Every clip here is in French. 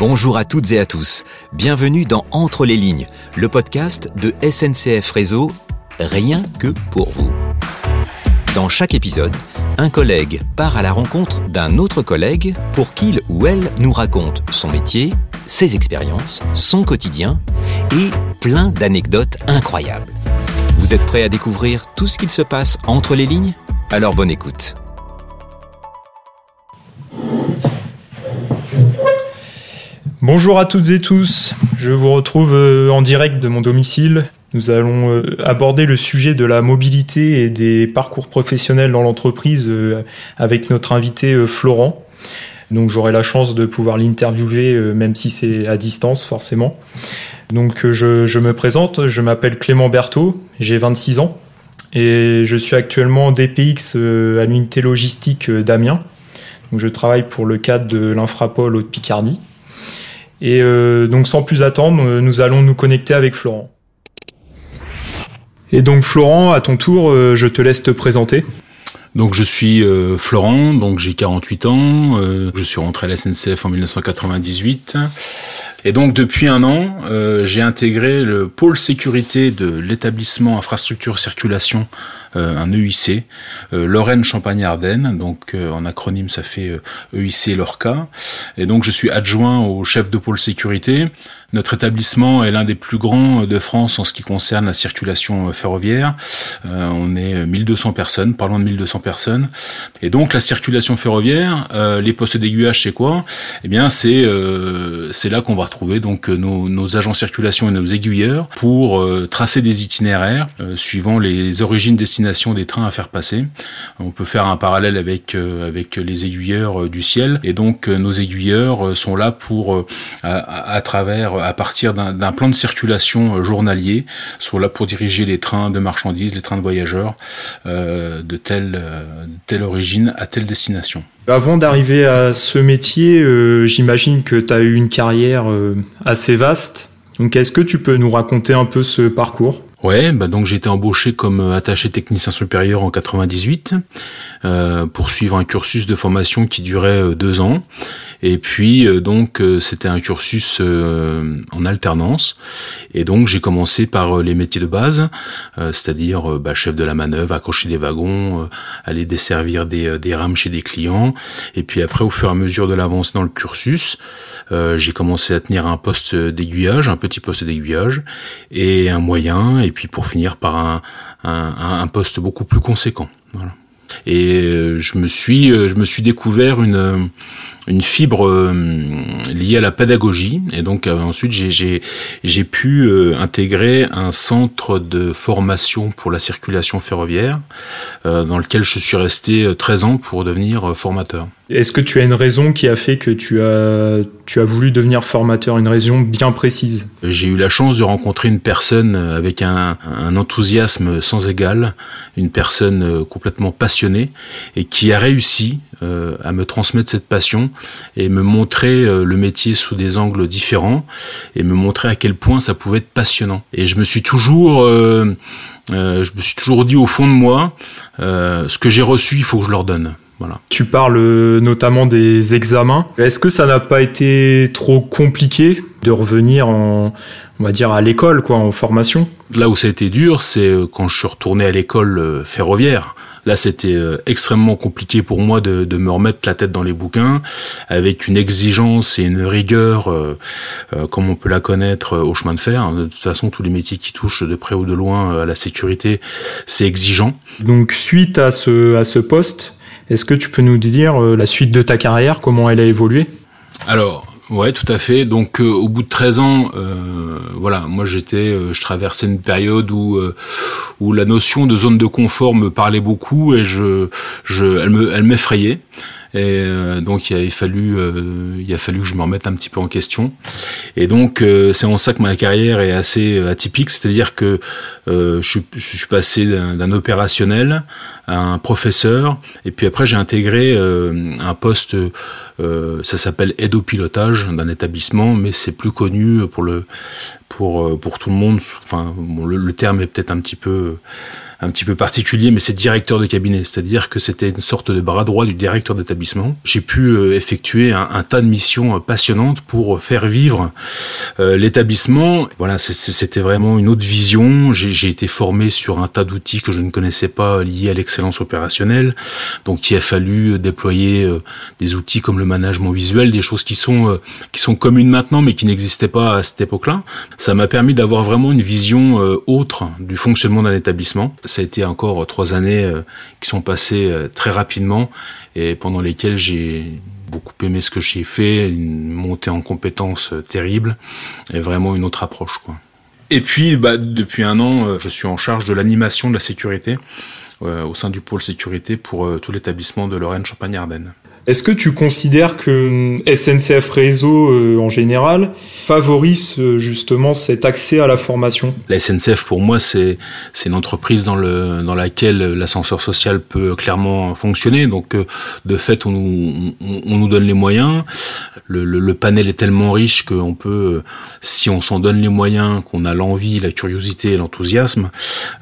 Bonjour à toutes et à tous. Bienvenue dans Entre les lignes, le podcast de SNCF Réseau, rien que pour vous. Dans chaque épisode, un collègue part à la rencontre d'un autre collègue pour qu'il ou elle nous raconte son métier, ses expériences, son quotidien et plein d'anecdotes incroyables. Vous êtes prêts à découvrir tout ce qu'il se passe entre les lignes? Alors bonne écoute. Bonjour à toutes et tous, je vous retrouve euh, en direct de mon domicile. Nous allons euh, aborder le sujet de la mobilité et des parcours professionnels dans l'entreprise euh, avec notre invité Florent. Donc j'aurai la chance de pouvoir l'interviewer même si c'est à distance forcément. Donc je, je me présente, je m'appelle Clément Berthaud, j'ai 26 ans et je suis actuellement DPX à l'unité logistique d'Amiens. Donc je travaille pour le cadre de l'Infrapol Haute-Picardie. Et euh, donc sans plus attendre, euh, nous allons nous connecter avec Florent. Et donc Florent, à ton tour, euh, je te laisse te présenter. Donc je suis Florent, donc j'ai 48 ans, je suis rentré à la SNCF en 1998 et donc depuis un an, j'ai intégré le pôle sécurité de l'établissement infrastructure circulation un EIC, euh, Lorraine Champagne Ardennes, donc euh, en acronyme ça fait EIC e Lorca. Et donc je suis adjoint au chef de pôle sécurité. Notre établissement est l'un des plus grands de France en ce qui concerne la circulation ferroviaire. on est 1200 personnes, pas loin de 1200 personnes. Et donc la circulation ferroviaire, les postes d'aiguillage, c'est quoi? Eh bien, c'est c'est là qu'on va retrouver donc nos, nos agents circulation et nos aiguilleurs pour tracer des itinéraires suivant les origines destinées des trains à faire passer. On peut faire un parallèle avec euh, avec les aiguilleurs euh, du ciel et donc euh, nos aiguilleurs sont là pour à, travers à partir d'un plan de circulation journalier sont là pour diriger les trains de marchandises, les trains de voyageurs de telle telle origine à telle destination. Avant d'arriver à ce métier, j'imagine que tu as eu une carrière assez vaste. Donc est-ce que tu peux nous raconter un peu ce parcours? Ouais, bah donc j'ai été embauché comme euh, attaché technicien supérieur en 98 euh, pour suivre un cursus de formation qui durait euh, deux ans. Et puis euh, donc euh, c'était un cursus euh, en alternance. Et donc j'ai commencé par les métiers de base, c'est-à-dire bah, chef de la manœuvre, accrocher des wagons, aller desservir des, des rames chez des clients. Et puis après, au fur et à mesure de l'avance dans le cursus, j'ai commencé à tenir un poste d'aiguillage, un petit poste d'aiguillage, et un moyen, et puis pour finir par un, un, un poste beaucoup plus conséquent. Voilà. Et je me suis, je me suis découvert une une fibre euh, liée à la pédagogie et donc euh, ensuite j'ai pu euh, intégrer un centre de formation pour la circulation ferroviaire dans lequel je suis resté 13 ans pour devenir formateur. Est-ce que tu as une raison qui a fait que tu as, tu as voulu devenir formateur, une raison bien précise? J'ai eu la chance de rencontrer une personne avec un, un enthousiasme sans égal, une personne complètement passionnée et qui a réussi euh, à me transmettre cette passion et me montrer euh, le métier sous des angles différents et me montrer à quel point ça pouvait être passionnant. Et je me suis toujours, euh, je me suis toujours dit au fond de moi, ce que j'ai reçu, il faut que je leur donne. Voilà. Tu parles notamment des examens. Est-ce que ça n'a pas été trop compliqué de revenir en, on va dire à l'école, quoi, en formation? Là où ça a été dur, c'est quand je suis retourné à l'école ferroviaire. Là, c'était euh, extrêmement compliqué pour moi de, de, me remettre la tête dans les bouquins, avec une exigence et une rigueur, euh, euh, comme on peut la connaître au chemin de fer. De toute façon, tous les métiers qui touchent de près ou de loin à la sécurité, c'est exigeant. Donc, suite à ce, à ce poste, est-ce que tu peux nous dire la suite de ta carrière, comment elle a évolué? Alors, Ouais, tout à fait. Donc, au bout de 13 ans, euh, voilà, moi j'étais, je traversais une période où où la notion de zone de confort me parlait beaucoup et je, je elle me, elle m'effrayait. Et euh, donc il a fallu, euh, il a fallu que je me remette un petit peu en question. Et donc euh, c'est en ça que ma carrière est assez atypique, c'est-à-dire que je, je, suis passé d'un opérationnel à un professeur, et puis après j'ai intégré un poste, ça s'appelle aide au pilotage d'un établissement, mais c'est plus connu pour le pour pour tout le monde. Enfin, bon, le, le terme est peut-être un petit peu un petit peu particulier, mais c'est directeur de cabinet, c'est-à-dire que c'était une sorte de bras droit du directeur d'établissement. J'ai pu euh, effectuer un, tas de missions euh, passionnantes pour faire vivre euh, l'établissement. Voilà, c'était vraiment une autre vision. J'ai été formé sur un tas d'outils que je ne connaissais pas liés à l'excellence opérationnelle, donc il a fallu déployer des outils comme le management visuel, des choses qui sont qui sont communes maintenant, mais qui n'existaient pas à cette époque-là. Ça m'a permis d'avoir vraiment une vision autre du fonctionnement d'un établissement ça a été encore trois années euh, qui sont passées euh, très rapidement et pendant lesquelles j'ai beaucoup aimé ce que j'ai fait, une montée en compétences euh, terrible et vraiment une autre approche. Et puis, bah, depuis un an, je suis en charge de l'animation de la sécurité au sein du pôle sécurité pour tout l'établissement de Lorraine-Champagne-Ardenne. Est-ce que tu considères que euh, SNCF Réseau euh, en général favorise euh, justement cet accès à la formation? La SNCF pour moi c'est c'est une entreprise dans le dans laquelle l'ascenseur social peut clairement fonctionner. Donc de fait on nous on, nous donne les moyens. Le, le, panel est tellement riche qu'on peut si on s'en donne les moyens, qu'on a l'envie, la curiosité et l'enthousiasme,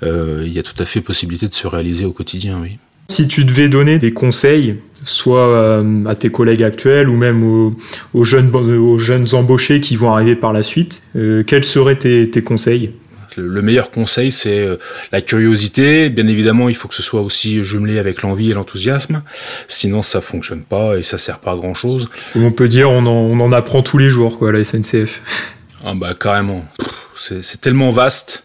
il y a tout à fait possibilité de se réaliser au quotidien. Oui. Si tu devais donner des conseils, soit euh, à tes collègues actuels ou même aux, jeunes, aux jeunes embauchés qui vont arriver par la suite, euh, quels seraient tes, conseils? Le meilleur conseil, c'est euh, la curiosité. Bien évidemment, il faut que ce soit aussi jumelé avec l'envie et l'enthousiasme. Sinon, ça fonctionne pas et ça sert pas à grand chose. on peut dire, on en, apprend tous les jours, quoi, la SNCF. Ah bah carrément. C'est tellement vaste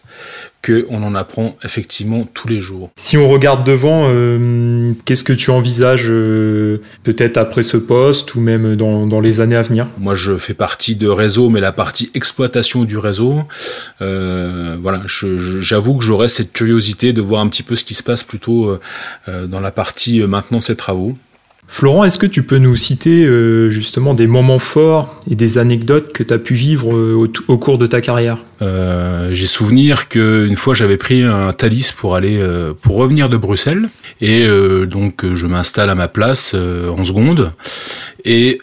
qu'on en apprend effectivement tous les jours. Si on regarde devant, euh, qu'est-ce que tu envisages euh, peut-être après ce poste ou même dans, les années à venir? Moi, je fais partie de réseau, mais la partie exploitation du réseau, euh, voilà, j'avoue que j'aurais cette curiosité de voir un petit peu ce qui se passe plutôt dans la partie maintenant ces travaux. Florent, est-ce que tu peux nous citer euh, justement des moments forts et des anecdotes que tu as pu vivre euh, au, cours de ta carrière? Euh, J'ai souvenir qu'une fois j'avais pris un Thalys pour aller pour revenir de Bruxelles et donc je m'installe à ma place en seconde et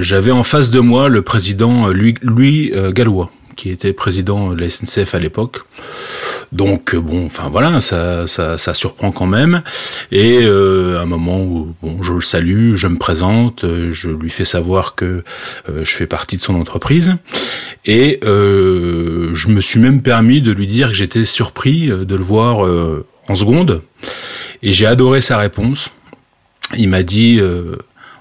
j'avais en face de moi le président Louis, Louis Gallois qui était président de la SNCF à l'époque. Donc euh, bon, enfin voilà, ça, ça, ça surprend quand même. Et euh, à un moment où bon, je le salue, je me présente, euh, je lui fais savoir que je fais partie de son entreprise. Et je me suis même permis de lui dire que j'étais surpris de le voir en seconde. Et j'ai adoré sa réponse. Il m'a dit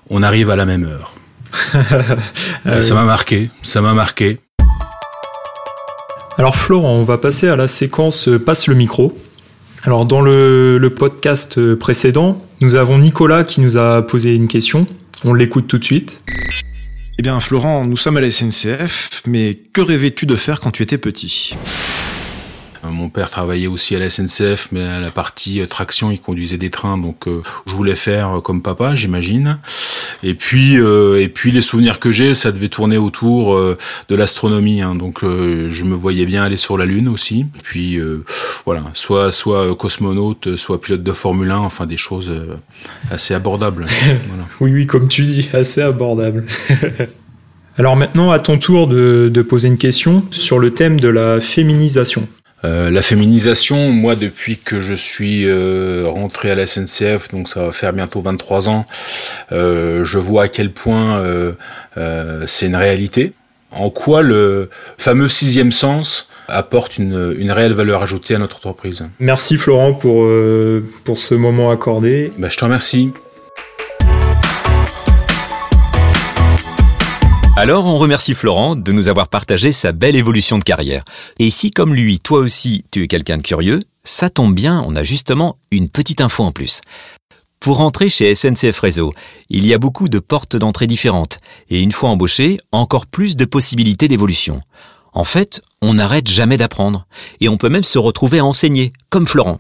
on arrive à la même heure. ça m'a marqué, ça m'a marqué. Alors Florent, on va passer à la séquence euh, Passe le micro. Alors dans le, podcast euh, précédent, nous avons Nicolas qui nous a posé une question. On l'écoute tout de suite. Eh bien Florent, nous sommes à la SNCF, mais que rêvais-tu de faire quand tu étais petit? Euh, mon père travaillait aussi à la SNCF, mais à la partie traction, il conduisait des trains, donc euh, je voulais faire comme papa, j'imagine. Et puis, et puis les souvenirs que j'ai, ça devait tourner autour de l'astronomie, hein, donc je me voyais bien aller sur la Lune aussi. Puis voilà, soit soit cosmonaute, soit pilote de Formule 1, enfin des choses assez abordables. oui, oui, comme tu dis, assez abordables. Alors maintenant, à ton tour de, de, poser une question sur le thème de la féminisation. Euh, la féminisation, moi depuis que je suis euh, rentré à la SNCF, donc ça va faire bientôt 23 ans, euh, je vois à quel point c'est une réalité. En quoi le fameux sixième sens apporte une, une, réelle valeur ajoutée à notre entreprise? Merci Florent pour, pour ce moment accordé. Bah, je te remercie. Alors on remercie Florent de nous avoir partagé sa belle évolution de carrière. Et si comme lui, toi aussi, tu es quelqu'un de curieux, ça tombe bien, on a justement une petite info en plus. Pour entrer chez SNCF Réseau, il y a beaucoup de portes d'entrée différentes, et une fois embauché, encore plus de possibilités d'évolution. En fait, on n'arrête jamais d'apprendre, et on peut même se retrouver à enseigner, comme Florent.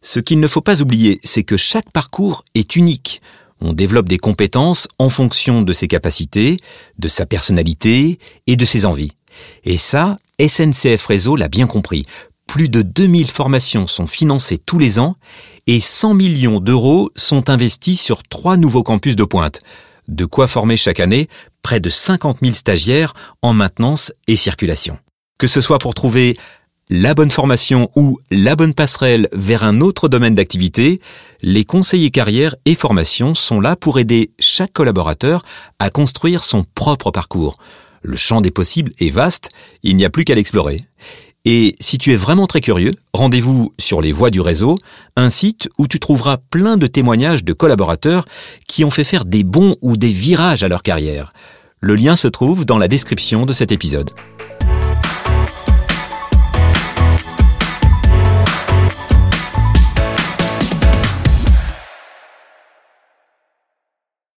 Ce qu'il ne faut pas oublier, c'est que chaque parcours est unique. On développe des compétences en fonction de ses capacités, de sa personnalité et de ses envies. Et ça, SNCF Réseau l'a bien compris. Plus de 2000 formations sont financées tous les ans et 100 millions d'euros sont investis sur trois nouveaux campus de pointe. De quoi former chaque année près de 50 000 stagiaires en maintenance et circulation. Que ce soit pour trouver la bonne formation ou la bonne passerelle vers un autre domaine d'activité, les conseillers carrière et formation sont là pour aider chaque collaborateur à construire son propre parcours. Le champ des possibles est vaste, il n'y a plus qu'à l'explorer. Et si tu es vraiment très curieux, rendez-vous sur les voies du réseau, un site où tu trouveras plein de témoignages de collaborateurs qui ont fait faire des bons ou des virages à leur carrière. Le lien se trouve dans la description de cet épisode.